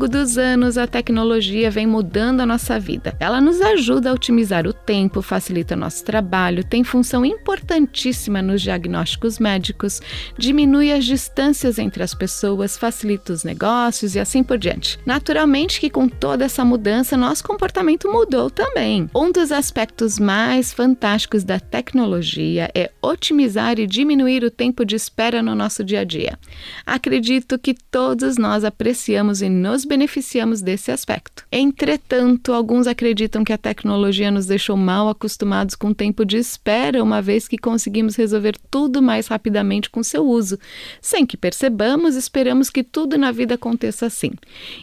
Longo dos anos, a tecnologia vem mudando a nossa vida. Ela nos ajuda a otimizar o tempo, facilita nosso trabalho, tem função importantíssima nos diagnósticos médicos, diminui as distâncias entre as pessoas, facilita os negócios e assim por diante. Naturalmente que com toda essa mudança, nosso comportamento mudou também. Um dos aspectos mais fantásticos da tecnologia é otimizar e diminuir o tempo de espera no nosso dia a dia. Acredito que todos nós apreciamos e nos beneficiamos desse aspecto. Entretanto, alguns acreditam que a tecnologia nos deixou mal acostumados com o tempo de espera, uma vez que conseguimos resolver tudo mais rapidamente com seu uso. Sem que percebamos, esperamos que tudo na vida aconteça assim.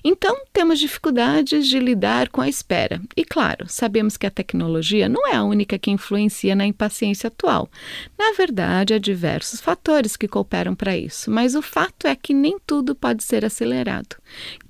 Então, temos dificuldades de lidar com a espera. E claro, sabemos que a tecnologia não é a única que influencia na impaciência atual. Na verdade, há diversos fatores que cooperam para isso, mas o fato é que nem tudo pode ser acelerado.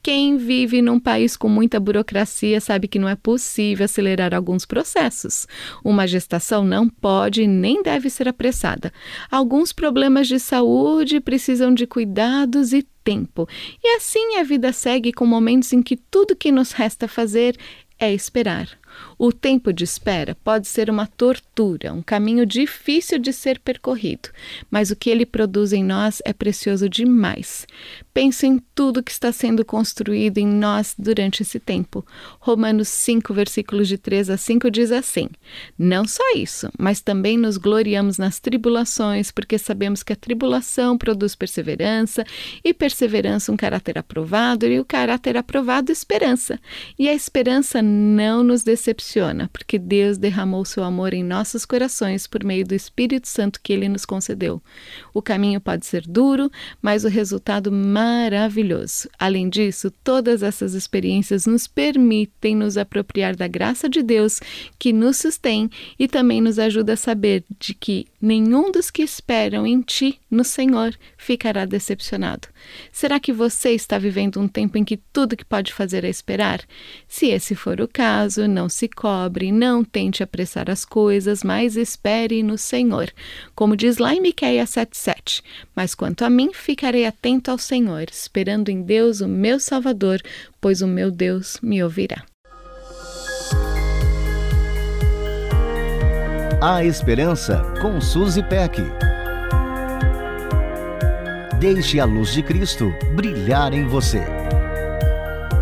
Quem vive num país com muita burocracia sabe que não é possível acelerar alguns processos. Uma gestação não pode nem deve ser apressada. Alguns problemas de saúde precisam de cuidados e tempo. E assim a vida segue com momentos em que tudo que nos resta fazer é esperar. O tempo de espera pode ser uma tortura, um caminho difícil de ser percorrido, mas o que ele produz em nós é precioso demais. Pense em tudo que está sendo construído em nós durante esse tempo. Romanos 5, versículos de 3 a 5 diz assim: Não só isso, mas também nos gloriamos nas tribulações, porque sabemos que a tribulação produz perseverança, e perseverança um caráter aprovado, e o caráter aprovado esperança. E a esperança não nos decepciona decepciona, porque Deus derramou seu amor em nossos corações por meio do Espírito Santo que ele nos concedeu. O caminho pode ser duro, mas o resultado maravilhoso. Além disso, todas essas experiências nos permitem nos apropriar da graça de Deus que nos sustém e também nos ajuda a saber de que nenhum dos que esperam em ti, no Senhor, ficará decepcionado. Será que você está vivendo um tempo em que tudo que pode fazer é esperar? Se esse for o caso, não se cobre, não tente apressar as coisas, mas espere no Senhor. Como diz lá em Miqueias 7,7. Mas quanto a mim, ficarei atento ao Senhor, esperando em Deus, o meu Salvador, pois o meu Deus me ouvirá. A Esperança com Suzy Peck. Deixe a luz de Cristo brilhar em você.